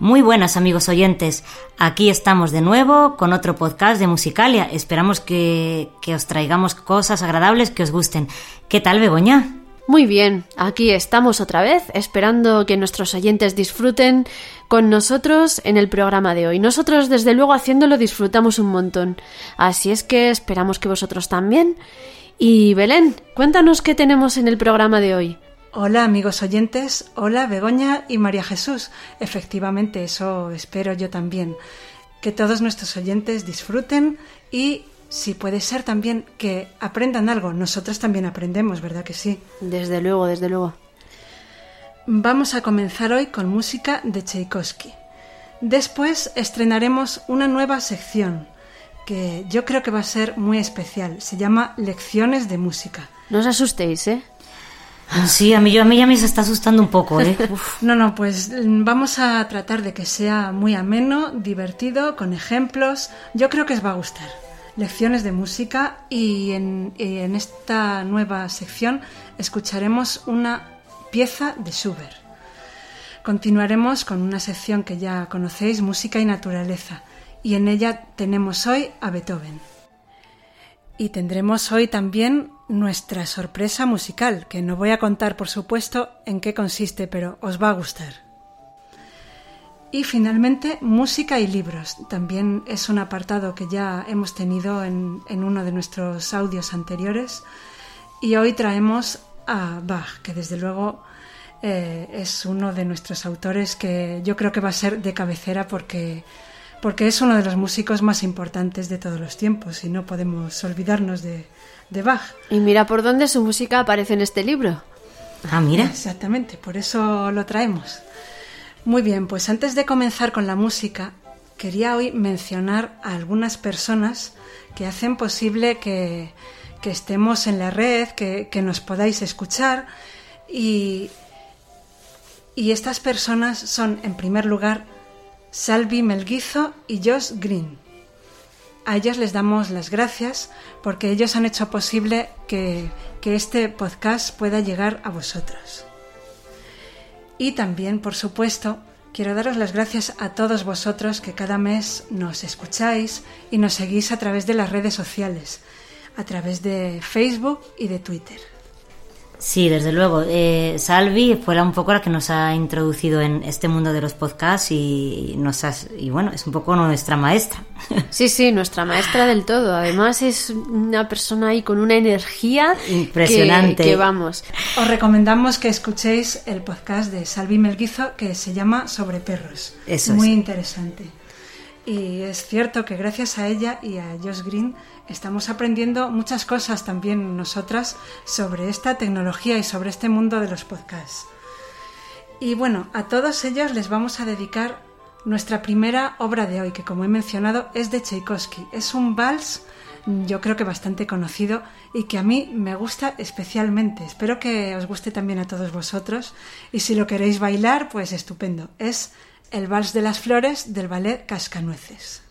Muy buenas amigos oyentes, aquí estamos de nuevo con otro podcast de Musicalia. Esperamos que, que, os traigamos cosas agradables que os gusten. ¿Qué tal, Begoña? Muy bien, aquí estamos otra vez, esperando que nuestros oyentes disfruten con nosotros en el programa de hoy. Nosotros, desde luego, haciéndolo disfrutamos un montón. Así es que esperamos que vosotros también. Y Belén, cuéntanos qué tenemos en el programa de hoy. Hola amigos oyentes, hola Begoña y María Jesús. Efectivamente, eso espero yo también. Que todos nuestros oyentes disfruten y, si puede ser también, que aprendan algo. Nosotros también aprendemos, ¿verdad que sí? Desde luego, desde luego. Vamos a comenzar hoy con música de Tchaikovsky. Después estrenaremos una nueva sección que yo creo que va a ser muy especial. Se llama Lecciones de Música. No os asustéis, ¿eh? Sí, a mí, yo, a mí ya me se está asustando un poco, ¿eh? No, no, pues vamos a tratar de que sea muy ameno, divertido, con ejemplos. Yo creo que os va a gustar. Lecciones de música y en, y en esta nueva sección escucharemos una pieza de Schubert. Continuaremos con una sección que ya conocéis, música y naturaleza, y en ella tenemos hoy a Beethoven. Y tendremos hoy también nuestra sorpresa musical, que no voy a contar, por supuesto, en qué consiste, pero os va a gustar. Y finalmente, música y libros. También es un apartado que ya hemos tenido en, en uno de nuestros audios anteriores. Y hoy traemos a Bach, que desde luego eh, es uno de nuestros autores que yo creo que va a ser de cabecera porque porque es uno de los músicos más importantes de todos los tiempos y no podemos olvidarnos de, de Bach. Y mira por dónde su música aparece en este libro. Ah, mira. Exactamente, por eso lo traemos. Muy bien, pues antes de comenzar con la música, quería hoy mencionar a algunas personas que hacen posible que, que estemos en la red, que, que nos podáis escuchar y, y estas personas son, en primer lugar, Salvi Melguizo y Josh Green. A ellos les damos las gracias porque ellos han hecho posible que, que, este podcast pueda llegar a vosotros. Y también, por supuesto, quiero daros las gracias a todos vosotros que cada mes nos escucháis y nos seguís a través de las redes sociales, a través de Facebook y de Twitter. Sí, desde luego. Eh, Salvi fue la, un poco la que nos ha introducido en este mundo de los podcasts y nos has, y bueno, es un poco nuestra maestra. Sí, sí, nuestra maestra del todo. Además es una persona ahí con una energía impresionante. Que, que vamos. Os recomendamos que escuchéis el podcast de Salvi Melguizo que se llama Sobre perros. Eso Muy es. interesante. Y es cierto que gracias a ella y a Josh Green estamos aprendiendo muchas cosas también nosotras sobre esta tecnología y sobre este mundo de los podcasts. Y bueno, a todos ellos les vamos a dedicar nuestra primera obra de hoy, que como he mencionado es de Tchaikovsky. Es un vals yo creo que bastante conocido y que a mí me gusta especialmente. Espero que os guste también a todos vosotros y si lo queréis bailar, pues estupendo. Es el Vals de las Flores del ballet Cascanueces.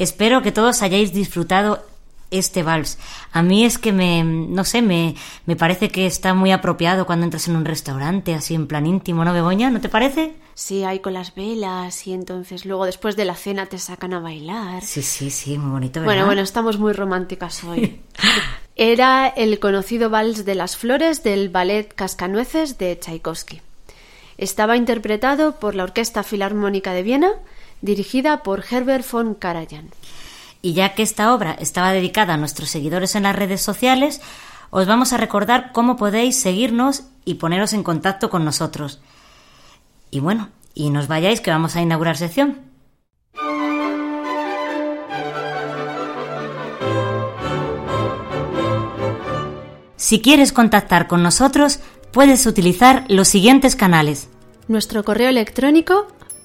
Espero que todos hayáis disfrutado este vals. A mí es que me, no sé, me, me parece que está muy apropiado cuando entras en un restaurante, así en plan íntimo, ¿no, Begoña? ¿No te parece? Sí, hay con las velas y entonces luego después de la cena te sacan a bailar. Sí, sí, sí, muy bonito, ¿verdad? Bueno, bueno, estamos muy románticas hoy. Era el conocido vals de las flores del ballet Cascanueces de Tchaikovsky. Estaba interpretado por la Orquesta Filarmónica de Viena, dirigida por Herbert von Karajan. Y ya que esta obra estaba dedicada a nuestros seguidores en las redes sociales, os vamos a recordar cómo podéis seguirnos y poneros en contacto con nosotros. Y bueno, y nos vayáis que vamos a inaugurar sección. Si quieres contactar con nosotros, puedes utilizar los siguientes canales. Nuestro correo electrónico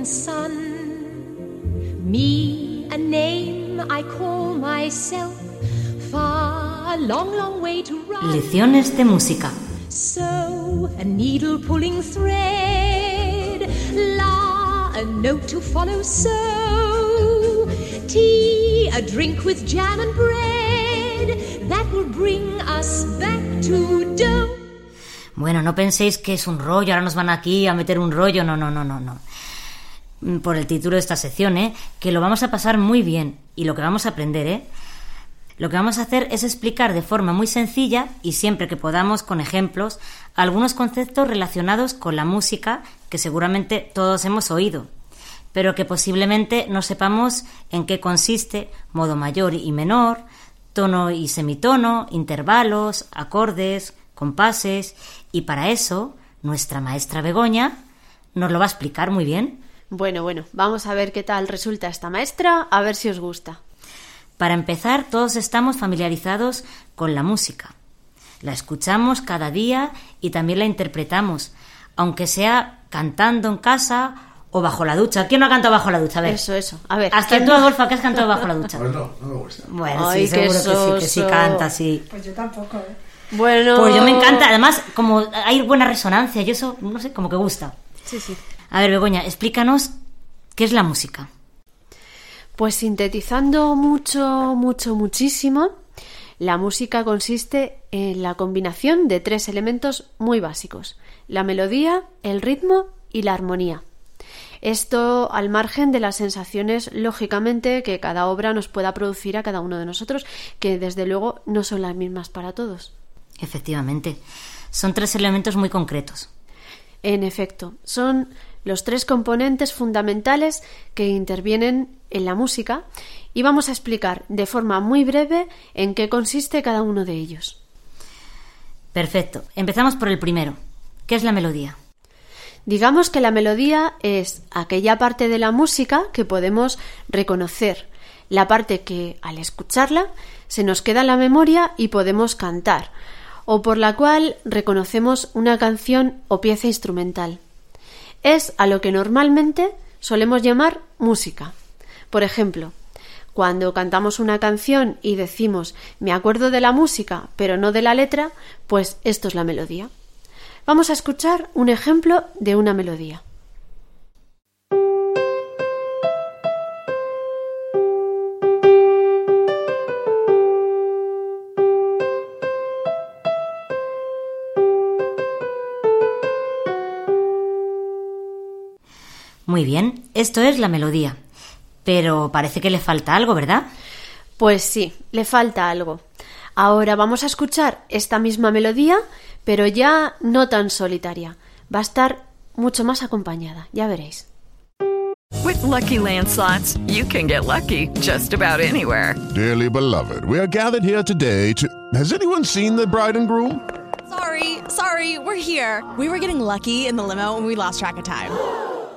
Golden sun. Me, a name I call myself, far, a long, long way to run. Lecciones de música. So, a needle pulling thread, la, a note to follow. So, tea, a drink with jam and bread, that will bring us back to dough. Bueno, no penséis que es un rollo, ahora nos van aquí a meter un rollo, no, no, no, no, no. Mm, Por el título de esta sección, ¿eh? Que lo vamos a pasar muy bien y lo que vamos a aprender, ¿eh? Lo que vamos a hacer es explicar de forma muy sencilla y siempre que podamos con ejemplos algunos conceptos relacionados con la música que seguramente todos hemos oído, pero que posiblemente no sepamos en qué consiste modo mayor y menor, tono y semitono, intervalos, acordes, compases y para eso nuestra maestra Begoña nos lo va a explicar muy bien. Bueno, bueno, vamos a ver qué tal resulta esta maestra, a ver si os gusta. Para empezar, todos estamos familiarizados con la música. La escuchamos cada día y también la interpretamos, aunque sea cantando en casa o bajo la ducha. ¿Quién no ha cantado bajo la ducha? A ver. Eso, eso. A ver, Hasta ¿quién tú, no? Adolfo, que has cantado bajo la ducha. Pues no, no me gusta. Bueno, Ay, sí, seguro que sí, que sí soso. canta, sí. Pues yo tampoco, ¿eh? Bueno. Pues yo me encanta, además, como hay buena resonancia y eso, no sé, como que gusta. Sí, sí. A ver, Begoña, explícanos qué es la música. Pues sintetizando mucho, mucho, muchísimo, la música consiste en la combinación de tres elementos muy básicos, la melodía, el ritmo y la armonía. Esto al margen de las sensaciones, lógicamente, que cada obra nos pueda producir a cada uno de nosotros, que desde luego no son las mismas para todos. Efectivamente, son tres elementos muy concretos. En efecto, son los tres componentes fundamentales que intervienen en la música y vamos a explicar de forma muy breve en qué consiste cada uno de ellos. Perfecto, empezamos por el primero. ¿Qué es la melodía? Digamos que la melodía es aquella parte de la música que podemos reconocer, la parte que al escucharla se nos queda en la memoria y podemos cantar, o por la cual reconocemos una canción o pieza instrumental. Es a lo que normalmente solemos llamar música. Por ejemplo, cuando cantamos una canción y decimos me acuerdo de la música pero no de la letra, pues esto es la melodía. Vamos a escuchar un ejemplo de una melodía. Muy bien, esto es la melodía. Pero parece que le falta algo, ¿verdad? Pues sí, le falta algo. Ahora vamos a escuchar esta misma melodía, pero ya no tan solitaria. Va a estar mucho más acompañada, ya veréis. With Lucky Land slots, you can get lucky just about anywhere. Dearly beloved, we are gathered here today to. Has anyone seen the bride and groom? Sorry, sorry, we're here. We were getting lucky in the limo and we lost track of time.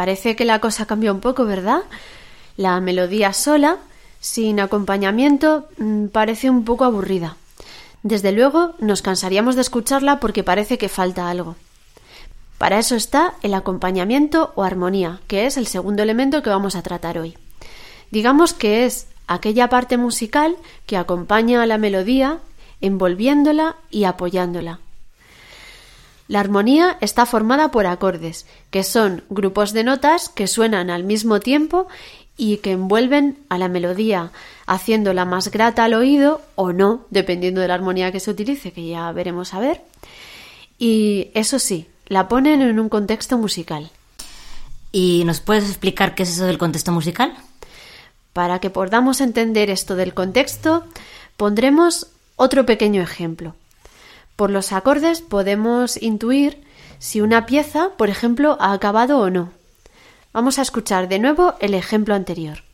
Parece que la cosa cambia un poco, ¿verdad? La melodía sola, sin acompañamiento, mm, parece un poco aburrida. Desde luego nos cansaríamos de escucharla porque parece que falta algo. Para eso está el acompañamiento o armonía, que es el segundo elemento que vamos a tratar hoy. Digamos que es aquella parte musical que acompaña a la melodía, envolviéndola y apoyándola. La armonía está formada por acordes, que son grupos de notas que suenan al mismo tiempo y que envuelven a la melodía, haciéndola más grata al oído o no, dependiendo de la armonía que se utilice, que ya veremos a ver. Y eso sí, la ponen en un contexto musical. ¿Y nos puedes explicar qué es eso del contexto musical? Para que podamos entender esto del contexto, pondremos otro pequeño ejemplo. Por los acordes podemos intuir si una pieza, por ejemplo, ha acabado o no. Vamos a escuchar de nuevo el ejemplo anterior.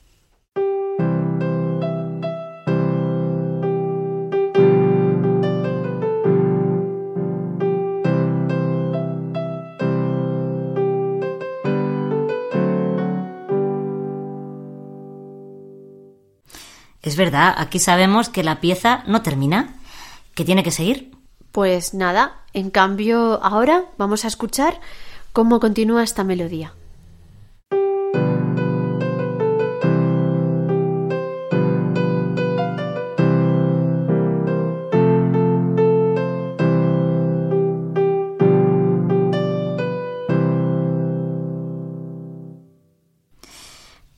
Es verdad, aquí sabemos que la pieza no termina, que tiene que seguir. Pues nada, en cambio ahora vamos a escuchar cómo continúa esta melodía.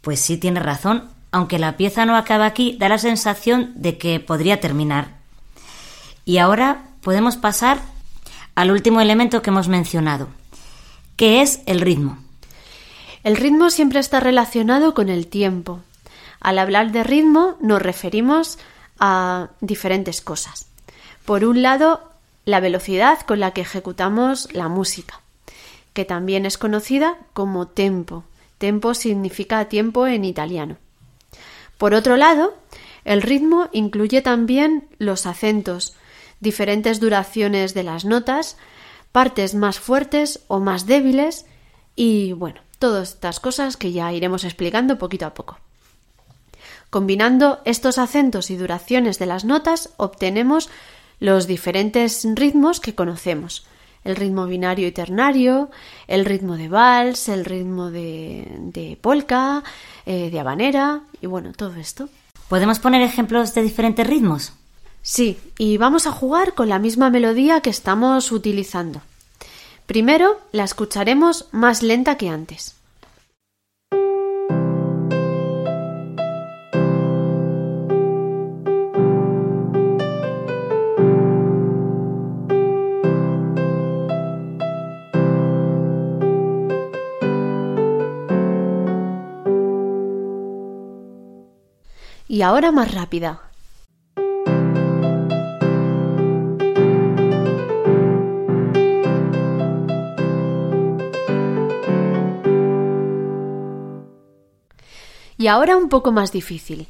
Pues sí, tiene razón. Aunque la pieza no acaba aquí, da la sensación de que podría terminar. Y ahora podemos pasar al último elemento que hemos mencionado, que es el ritmo. El ritmo siempre está relacionado con el tiempo. Al hablar de ritmo nos referimos a diferentes cosas. Por un lado, la velocidad con la que ejecutamos la música, que también es conocida como tempo. Tempo significa tiempo en italiano. Por otro lado, el ritmo incluye también los acentos, diferentes duraciones de las notas, partes más fuertes o más débiles y bueno, todas estas cosas que ya iremos explicando poquito a poco. Combinando estos acentos y duraciones de las notas obtenemos los diferentes ritmos que conocemos. El ritmo binario y ternario, el ritmo de vals, el ritmo de, de polka, eh, de habanera y bueno, todo esto. ¿Podemos poner ejemplos de diferentes ritmos? Sí, y vamos a jugar con la misma melodía que estamos utilizando. Primero la escucharemos más lenta que antes. Y ahora más rápida. Y ahora un poco más difícil.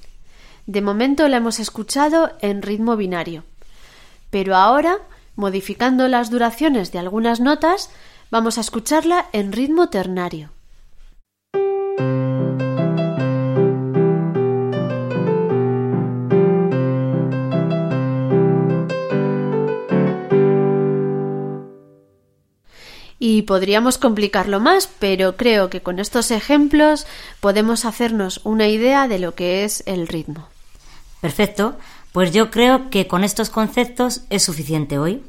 De momento la hemos escuchado en ritmo binario. Pero ahora, modificando las duraciones de algunas notas, Vamos a escucharla en ritmo ternario. Y podríamos complicarlo más, pero creo que con estos ejemplos podemos hacernos una idea de lo que es el ritmo. Perfecto, pues yo creo que con estos conceptos es suficiente hoy.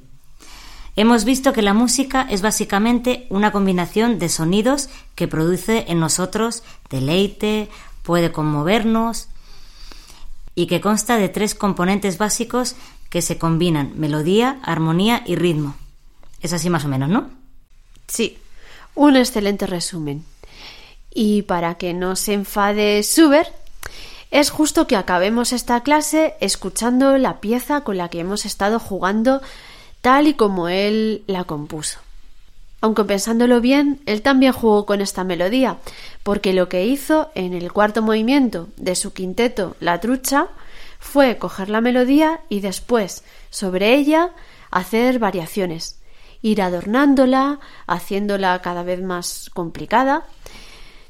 Hemos visto que la música es básicamente una combinación de sonidos que produce en nosotros deleite, puede conmovernos y que consta de tres componentes básicos que se combinan melodía, armonía y ritmo. Es así más o menos, ¿no? Sí, un excelente resumen. Y para que no se enfade Suber, es justo que acabemos esta clase escuchando la pieza con la que hemos estado jugando tal y como él la compuso. Aunque pensándolo bien, él también jugó con esta melodía, porque lo que hizo en el cuarto movimiento de su quinteto La Trucha fue coger la melodía y después, sobre ella, hacer variaciones ir adornándola, haciéndola cada vez más complicada.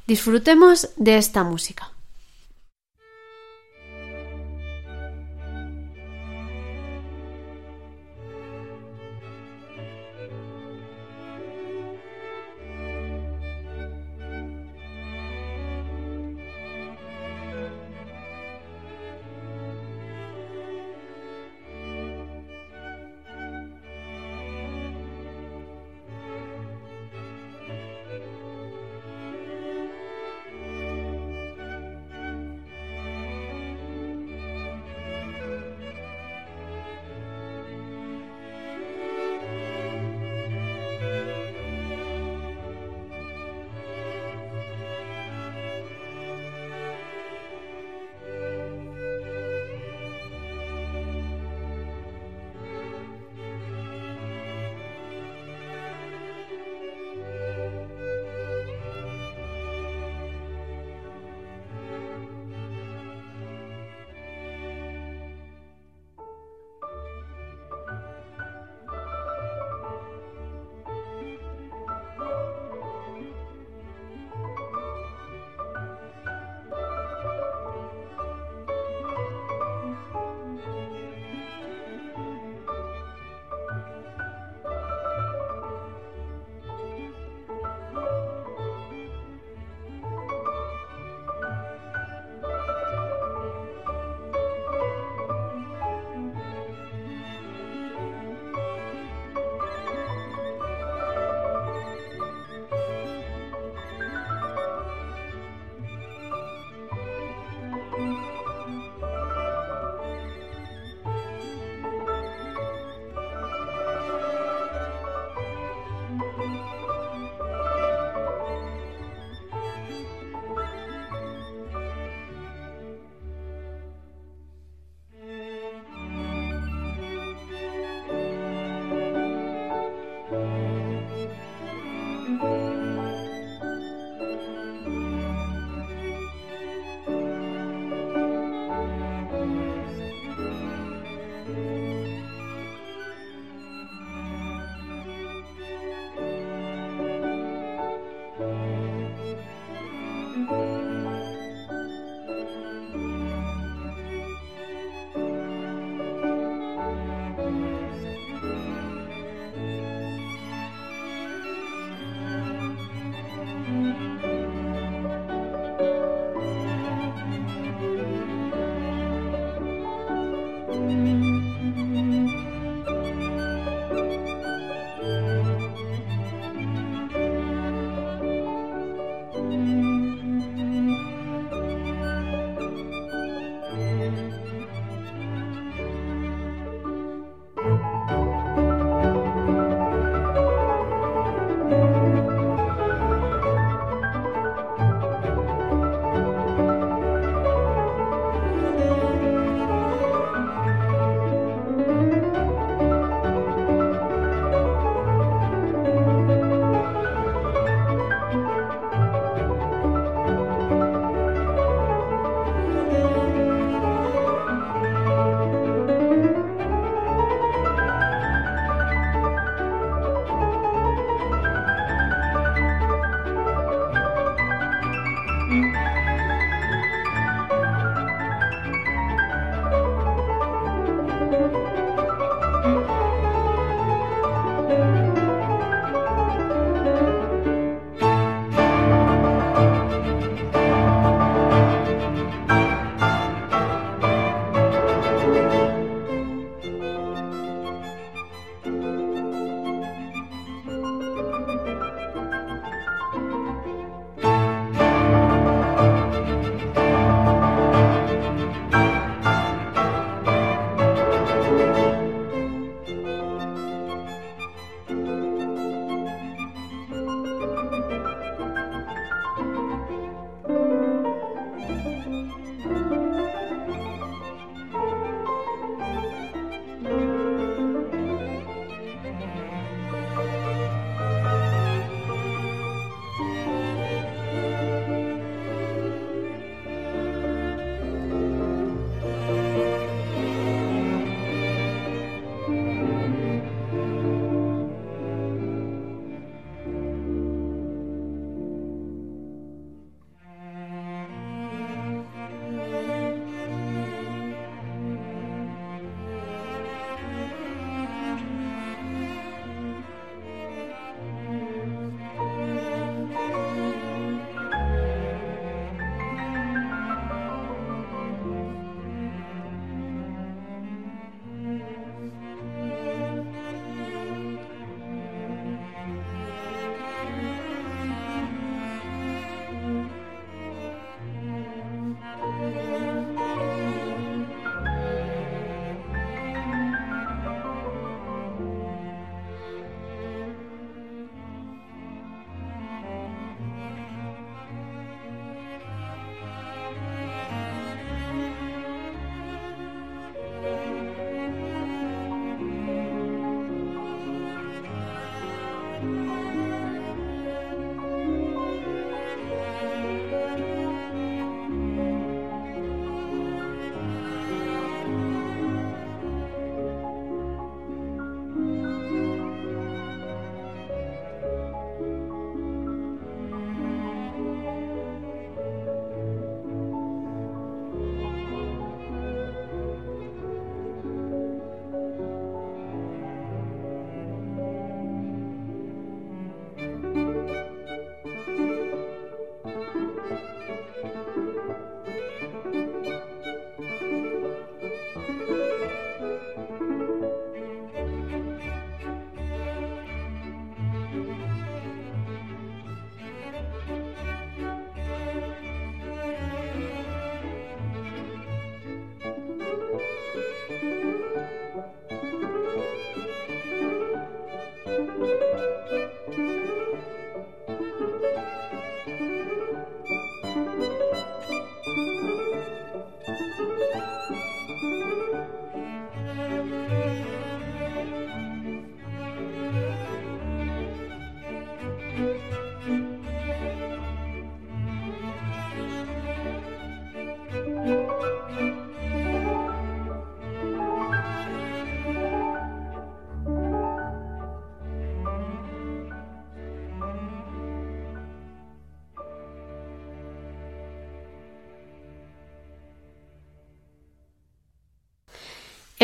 Disfrutemos de esta música.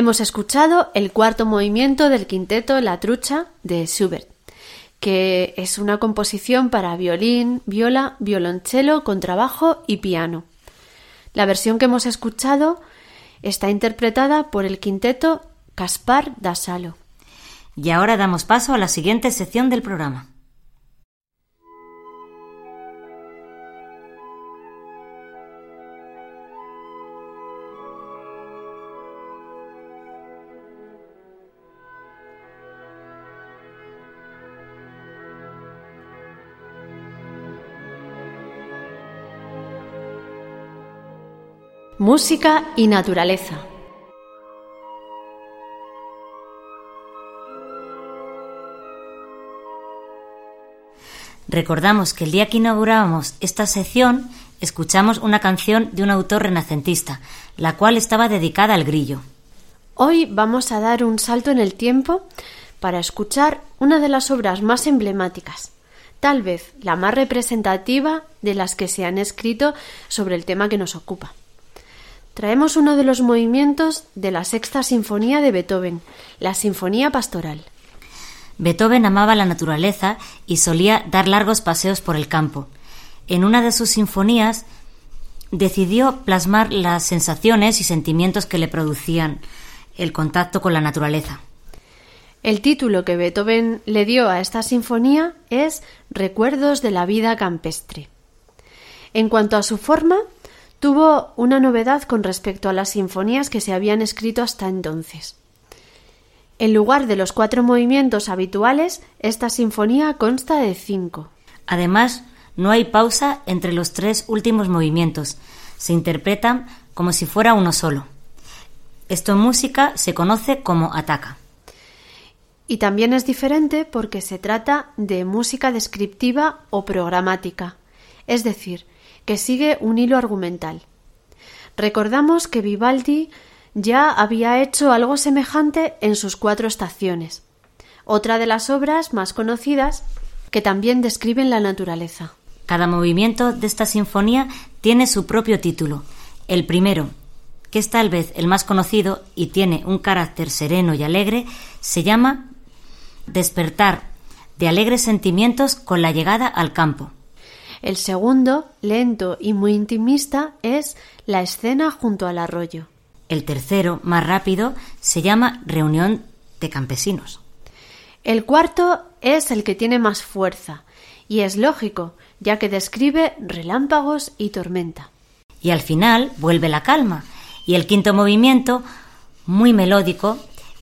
Hemos escuchado el cuarto movimiento del quinteto La Trucha de Schubert, que es una composición para violín, viola, violonchelo, contrabajo y piano. La versión que hemos escuchado está interpretada por el quinteto Caspar da Salo. Y ahora damos paso a la siguiente sección del programa. Música y naturaleza. Recordamos que el día que inaugurábamos esta sección escuchamos una canción de un autor renacentista, la cual estaba dedicada al grillo. Hoy vamos a dar un salto en el tiempo para escuchar una de las obras más emblemáticas, tal vez la más representativa de las que se han escrito sobre el tema que nos ocupa. Traemos uno de los movimientos de la sexta sinfonía de Beethoven, la Sinfonía Pastoral. Beethoven amaba la naturaleza y solía dar largos paseos por el campo. En una de sus sinfonías decidió plasmar las sensaciones y sentimientos que le producían el contacto con la naturaleza. El título que Beethoven le dio a esta sinfonía es Recuerdos de la vida campestre. En cuanto a su forma, tuvo una novedad con respecto a las sinfonías que se habían escrito hasta entonces. En lugar de los cuatro movimientos habituales, esta sinfonía consta de cinco. Además, no hay pausa entre los tres últimos movimientos. Se interpretan como si fuera uno solo. Esto en música se conoce como ataca. Y también es diferente porque se trata de música descriptiva o programática, es decir, que sigue un hilo argumental. Recordamos que Vivaldi ya había hecho algo semejante en sus cuatro estaciones, otra de las obras más conocidas que también describen la naturaleza. Cada movimiento de esta sinfonía tiene su propio título. El primero, que es tal vez el más conocido y tiene un carácter sereno y alegre, se llama Despertar de alegres sentimientos con la llegada al campo. El segundo, lento y muy intimista, es La escena junto al arroyo. El tercero, más rápido, se llama Reunión de campesinos. El cuarto es el que tiene más fuerza, y es lógico, ya que describe relámpagos y tormenta. Y al final vuelve la calma, y el quinto movimiento, muy melódico,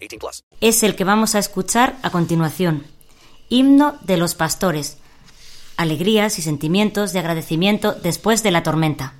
18 plus. es el que vamos a escuchar a continuación. Himno de los pastores. Alegrías y sentimientos de agradecimiento después de la tormenta.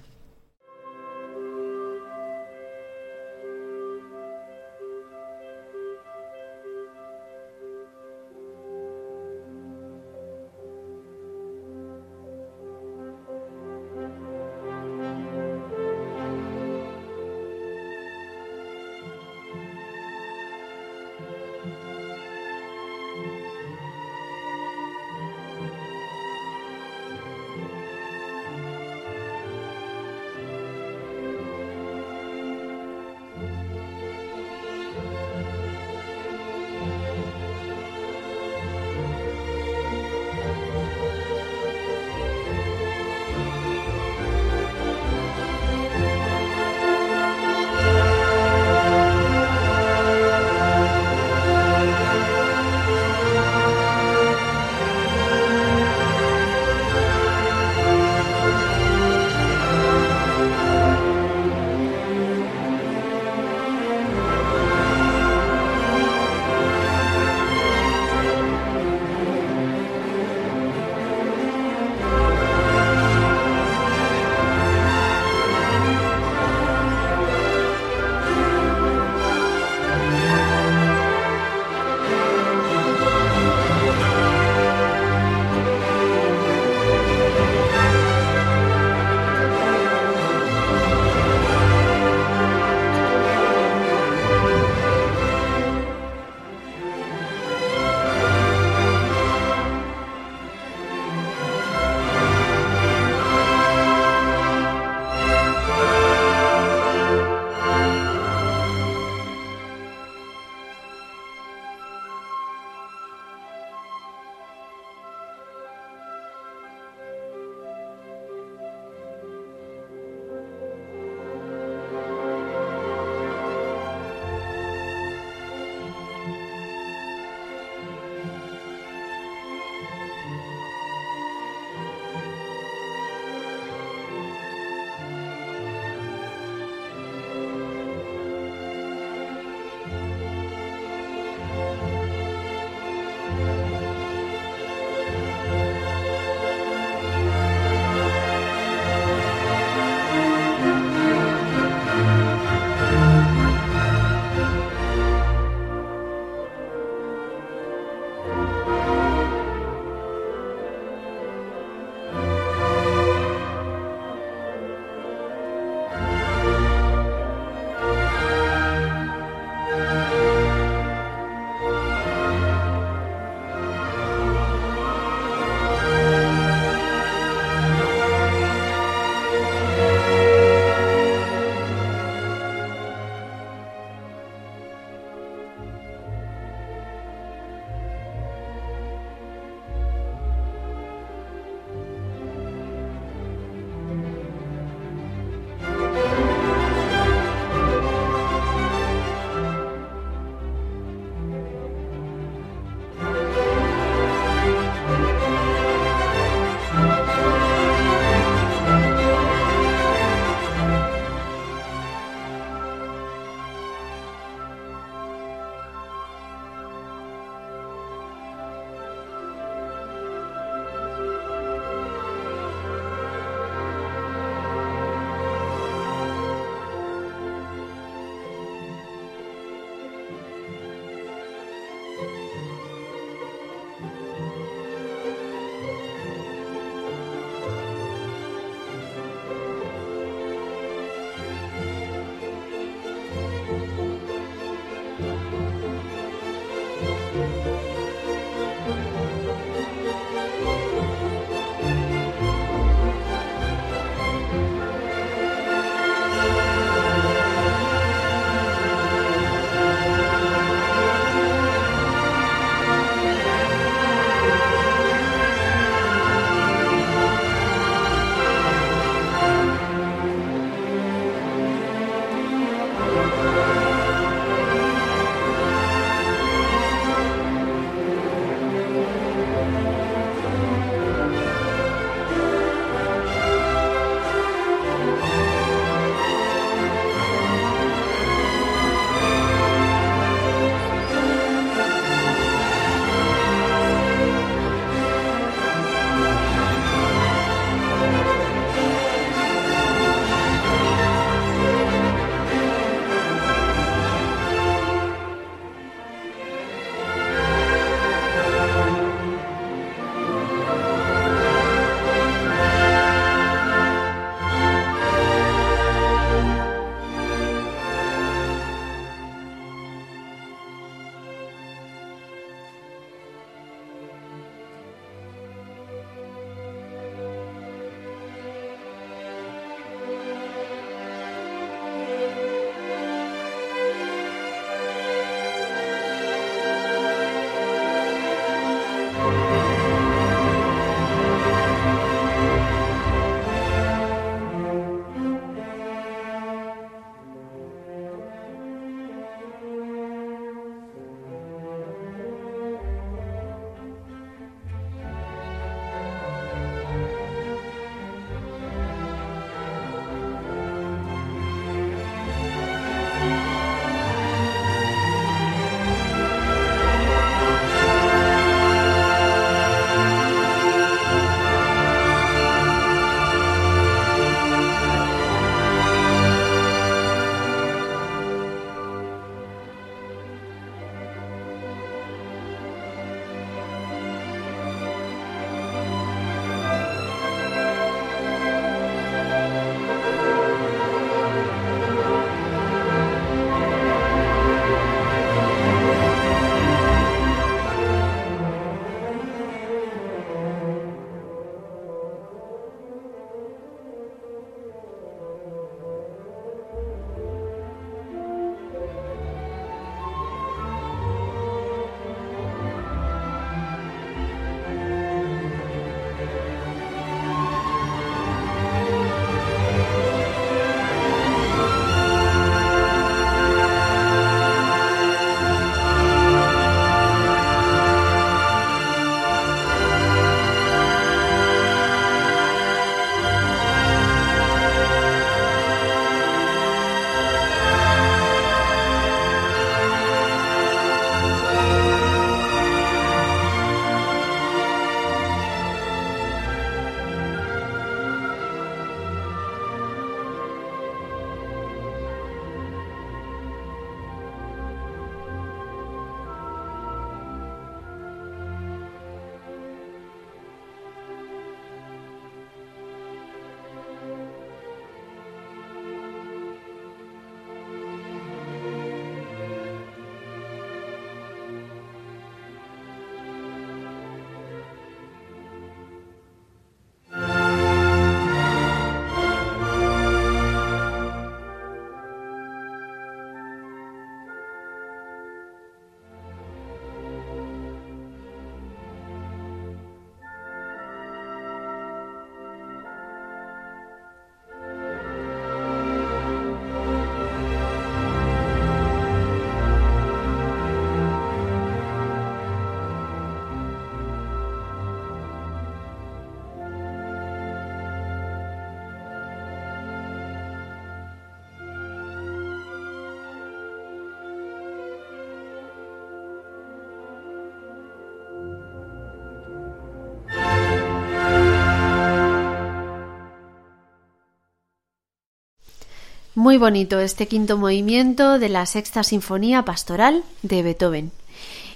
Muy bonito este quinto movimiento de la sexta sinfonía pastoral de Beethoven.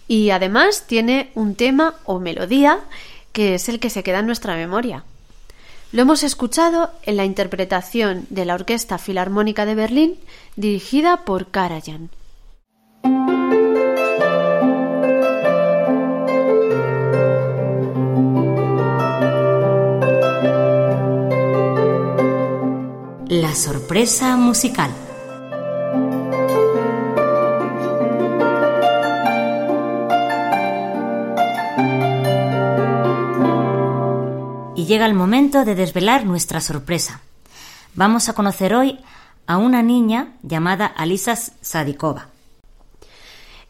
Y además tiene un tema o melodía que es el que se queda en nuestra memoria. Lo hemos escuchado en la interpretación de la Orquesta Filarmónica de Berlín dirigida por Karajan. La sorpresa musical. Y llega el momento de desvelar nuestra sorpresa. Vamos a conocer hoy a una niña llamada Alisa Sadikova.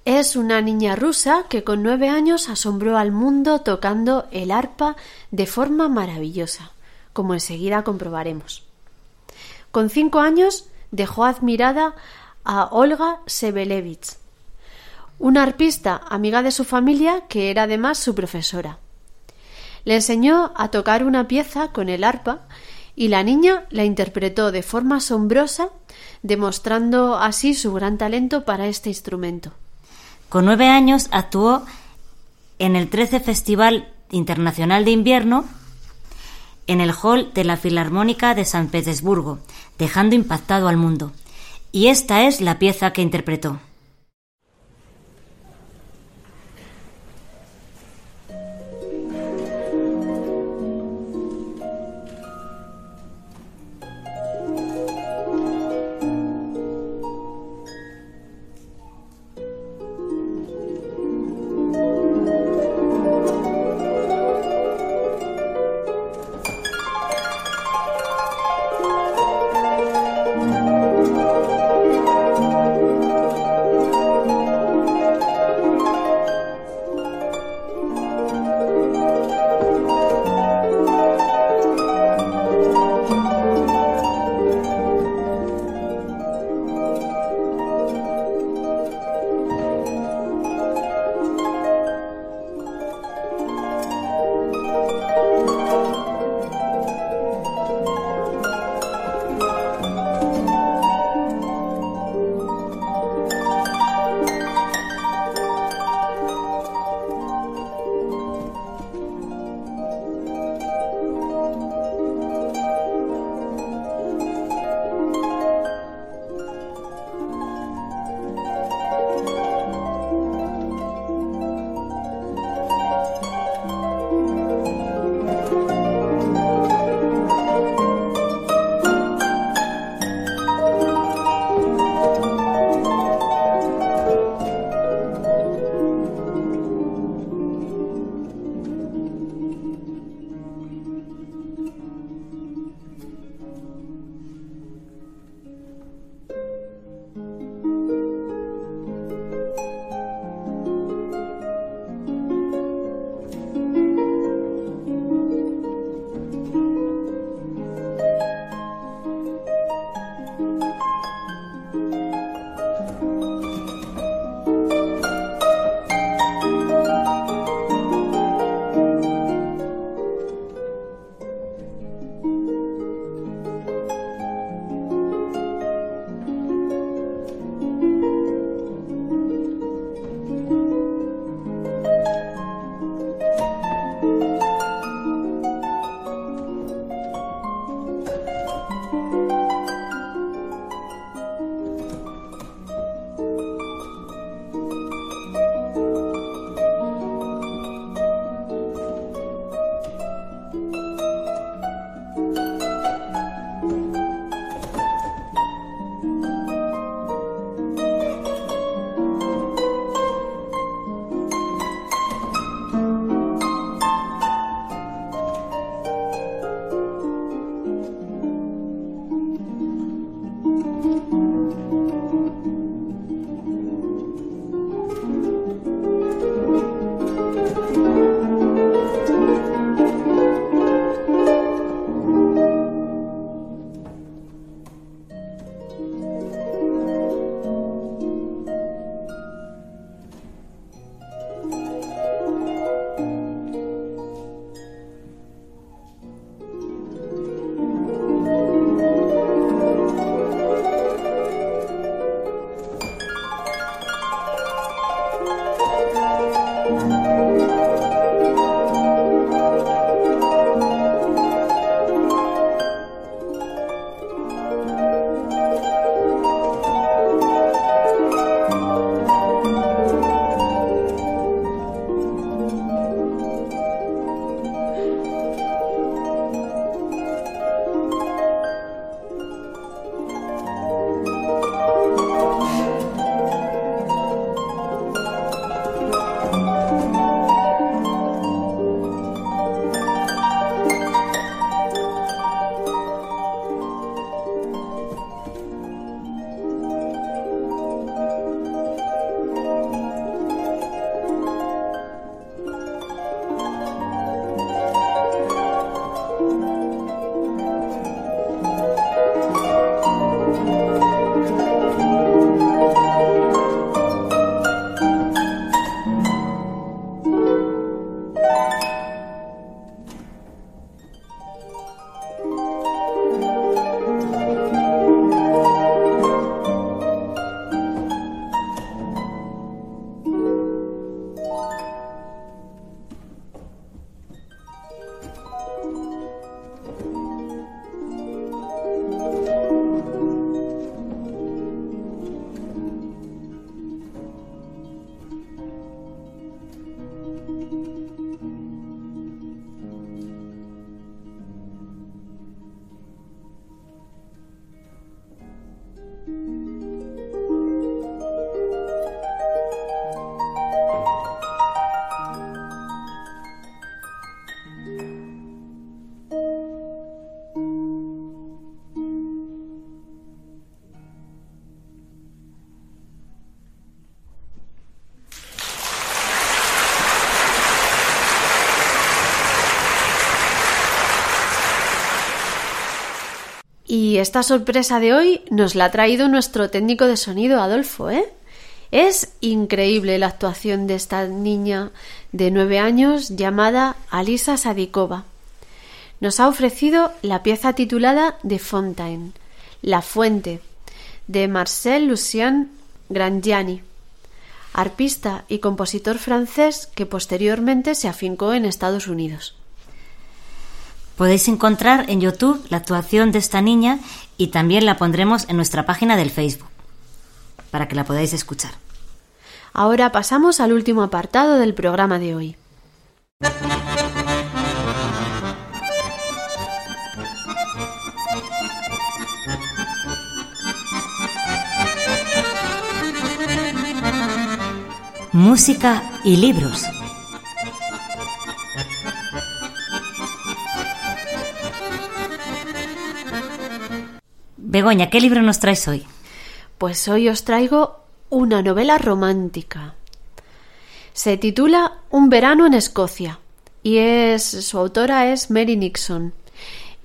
Es una niña rusa que con nueve años asombró al mundo tocando el arpa de forma maravillosa, como enseguida comprobaremos. Con cinco años dejó admirada a Olga Sebelevich, una arpista amiga de su familia que era además su profesora. Le enseñó a tocar una pieza con el arpa y la niña la interpretó de forma asombrosa, demostrando así su gran talento para este instrumento. Con nueve años actuó en el 13 Festival Internacional de Invierno en el hall de la Filarmónica de San Petersburgo, dejando impactado al mundo. Y esta es la pieza que interpretó. Y esta sorpresa de hoy nos la ha traído nuestro técnico de sonido, Adolfo, ¿eh? Es increíble la actuación de esta niña de nueve años llamada Alisa Sadikova. Nos ha ofrecido la pieza titulada De Fontaine, La Fuente, de Marcel Lucien Grangiani, arpista y compositor francés que posteriormente se afincó en Estados Unidos. Podéis encontrar en YouTube la actuación de esta niña y también la pondremos en nuestra página del Facebook para que la podáis escuchar. Ahora pasamos al último apartado del programa de hoy. Música y libros. Begoña, ¿qué libro nos traes hoy? Pues hoy os traigo una novela romántica. Se titula Un verano en Escocia y es su autora es Mary Nixon.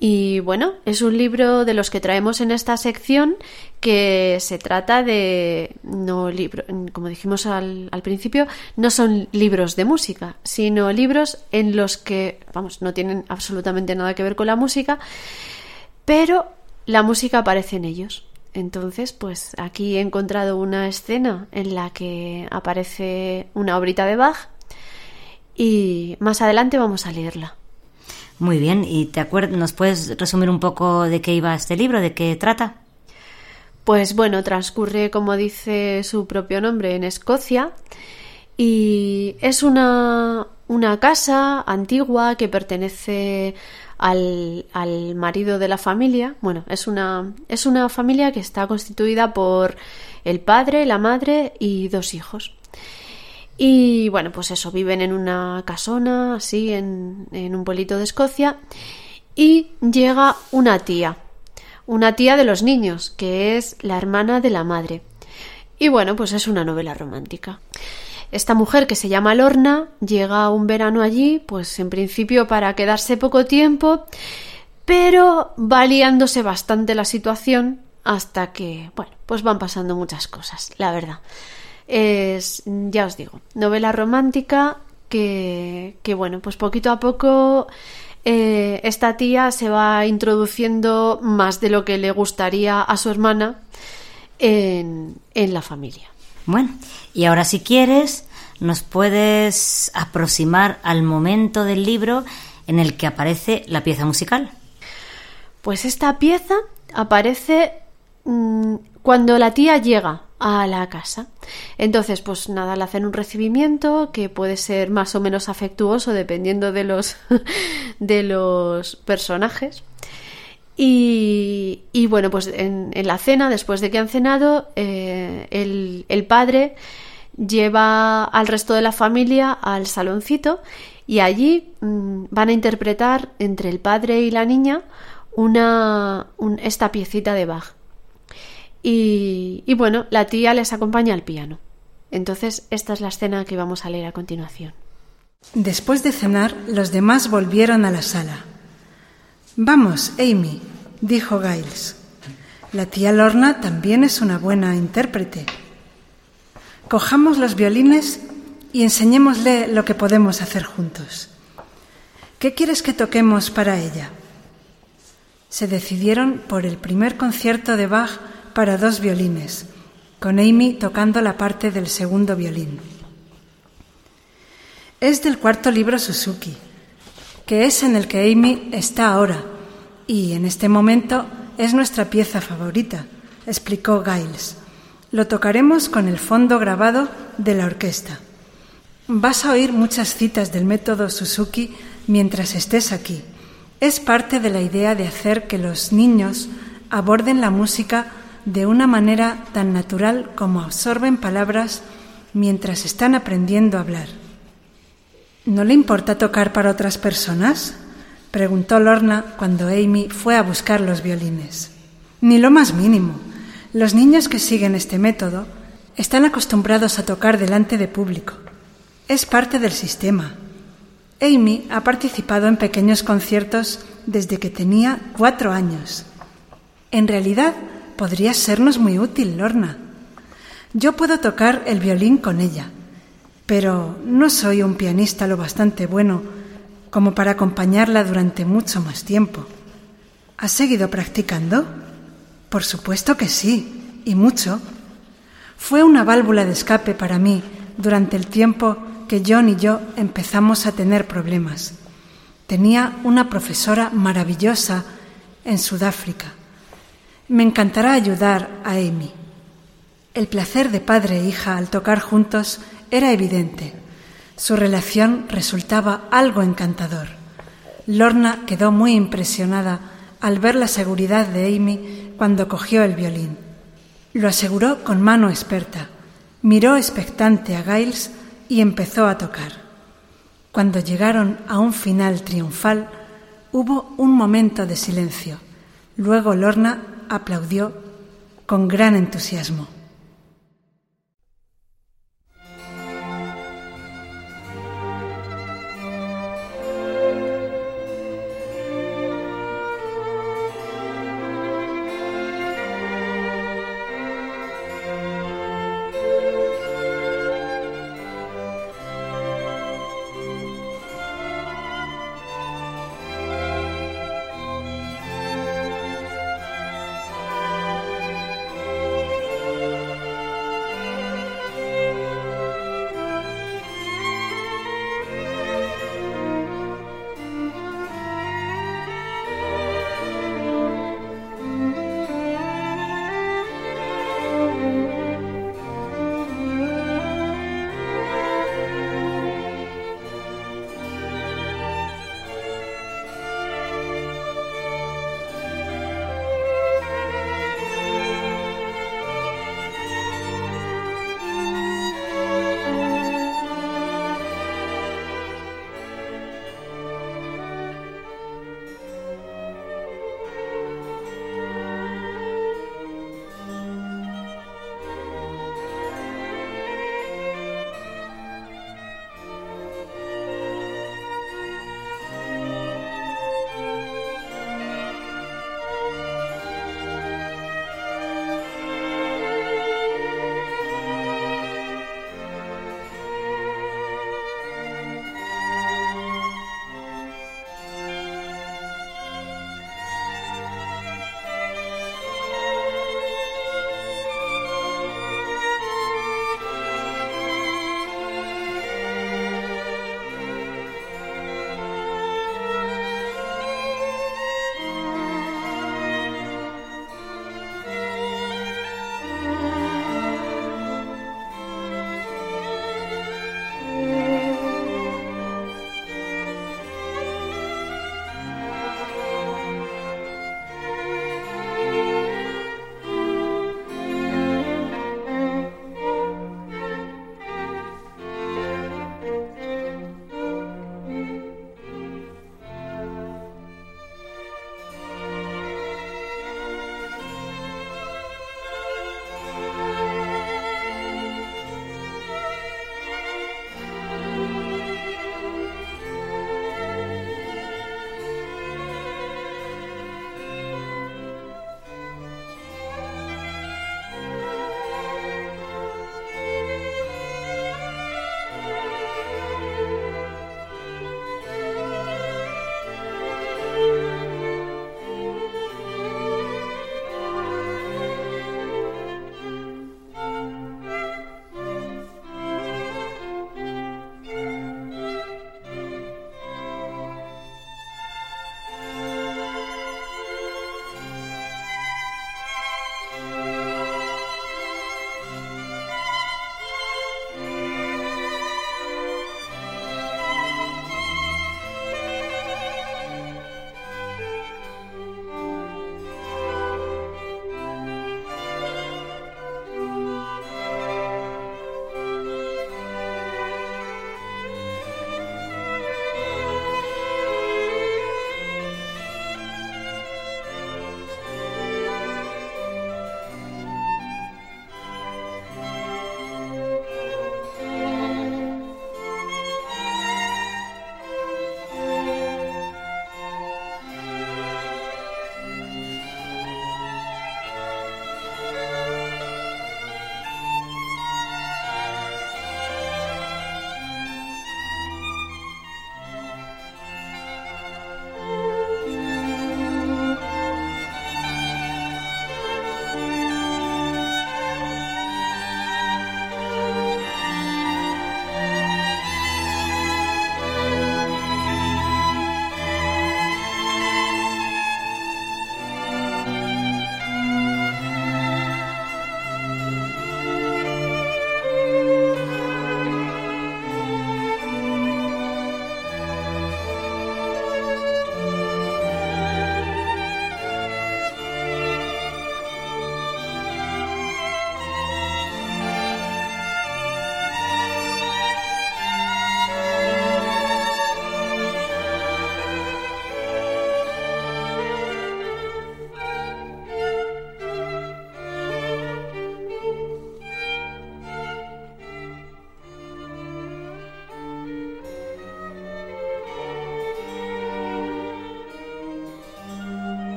Y bueno, es un libro de los que traemos en esta sección que se trata de no libro, como dijimos al, al, principio, no son libros de música, sino libros en los que, vamos, no tienen absolutamente nada que ver con la música, pero la música aparece en ellos. Entonces, pues aquí he encontrado una escena en la que aparece una obrita de Bach y más adelante vamos a leerla. Muy bien, ¿y te acuerdas, nos puedes resumir un poco de qué iba este libro, de qué trata? Pues bueno, transcurre, como dice su propio nombre, en Escocia y es una, una casa antigua que pertenece al, al, marido de la familia. Bueno, es una, es una familia que está constituida por el padre, la madre y dos hijos. Y bueno, pues eso, viven en una casona, así, en, en un pueblito de Escocia. Y llega una tía, una tía de los niños, que es la hermana de la madre. Y bueno, pues es una novela romántica. Esta mujer que se llama Lorna llega un verano allí, pues en principio para quedarse poco tiempo, pero va liándose bastante la situación hasta que, bueno, pues van pasando muchas cosas, la verdad. Es, ya os digo, novela romántica que, que bueno, pues poquito a poco eh, esta tía se va introduciendo más de lo que le gustaría a su hermana en, en la familia. Bueno, y ahora si quieres, nos puedes aproximar al momento del libro en el que aparece la pieza musical. Pues esta pieza aparece mmm, cuando la tía llega a la casa. Entonces, pues nada, le hacen un recibimiento que puede ser más o menos afectuoso dependiendo de los de los personajes. Y, bueno, pues en, la cena, después de que han cenado, eh, el, padre lleva al resto de la familia al saloncito y allí mmm, van a interpretar entre el padre y la niña una, un, esta piecita de Bach. Y bueno, la tía les acompaña al piano. Entonces, esta es la escena que vamos a leer a continuación. Después de cenar, los demás volvieron a la sala. Vamos, Amy, dijo Giles. La tía Lorna también es una buena intérprete. Cojamos los violines y enseñémosle lo que podemos hacer juntos. ¿Qué quieres que toquemos para ella? Se decidieron por el primer concierto de Bach para dos violines, con Amy tocando la parte del segundo violín. Es del cuarto libro Suzuki, que es en el que Amy está ahora y en este momento es nuestra pieza favorita, explicó Giles. Lo tocaremos con el fondo grabado de la orquesta. Vas a oír muchas citas del método Suzuki mientras estés aquí. Es parte de la idea de hacer que los niños aborden la música de una manera tan natural como absorben palabras mientras están aprendiendo a hablar. ¿No le importa tocar para otras personas? preguntó Lorna cuando Amy fue a buscar los violines. Ni lo más mínimo. Los niños que siguen este método están acostumbrados a tocar delante de público. Es parte del sistema. Amy ha participado en pequeños conciertos desde que tenía cuatro años. En realidad, podría sernos muy útil, Lorna. Yo puedo tocar el violín con ella, pero no soy un pianista lo bastante bueno como para acompañarla durante mucho más tiempo. ¿Has seguido practicando? Por supuesto que sí, y mucho. Fue una válvula de escape para mí durante el tiempo que John y yo empezamos a tener problemas. Tenía una profesora maravillosa en Sudáfrica. Me encantará ayudar a Amy. El placer de padre e hija al tocar juntos era evidente. Su relación resultaba algo encantador. Lorna quedó muy impresionada al ver la seguridad de Amy cuando cogió el violín. Lo aseguró con mano experta. Miró expectante a Giles y empezó a tocar. Cuando llegaron a un final triunfal, hubo un momento de silencio. Luego Lorna aplaudió con gran entusiasmo.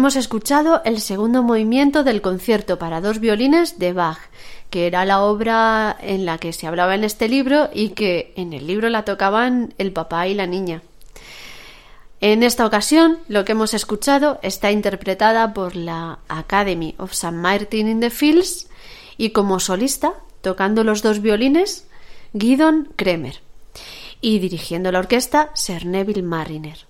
Hemos escuchado el segundo movimiento del concierto para dos violines de Bach, que era la obra en la que se hablaba en este libro y que en el libro la tocaban el papá y la niña. En esta ocasión, lo que hemos escuchado está interpretada por la Academy of St. Martin in the Fields y como solista, tocando los dos violines, Guidon Kremer y dirigiendo la orquesta Sir Neville Mariner.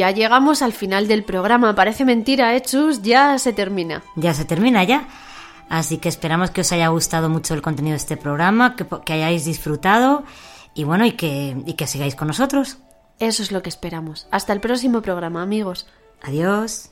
Ya llegamos al final del programa. Parece mentira, ¿eh, Chus? Ya se termina. Ya se termina ya. Así que esperamos que os haya gustado mucho el contenido de este programa, que, que hayáis disfrutado y bueno, y que, y que sigáis con nosotros. Eso es lo que esperamos. Hasta el próximo programa, amigos. Adiós.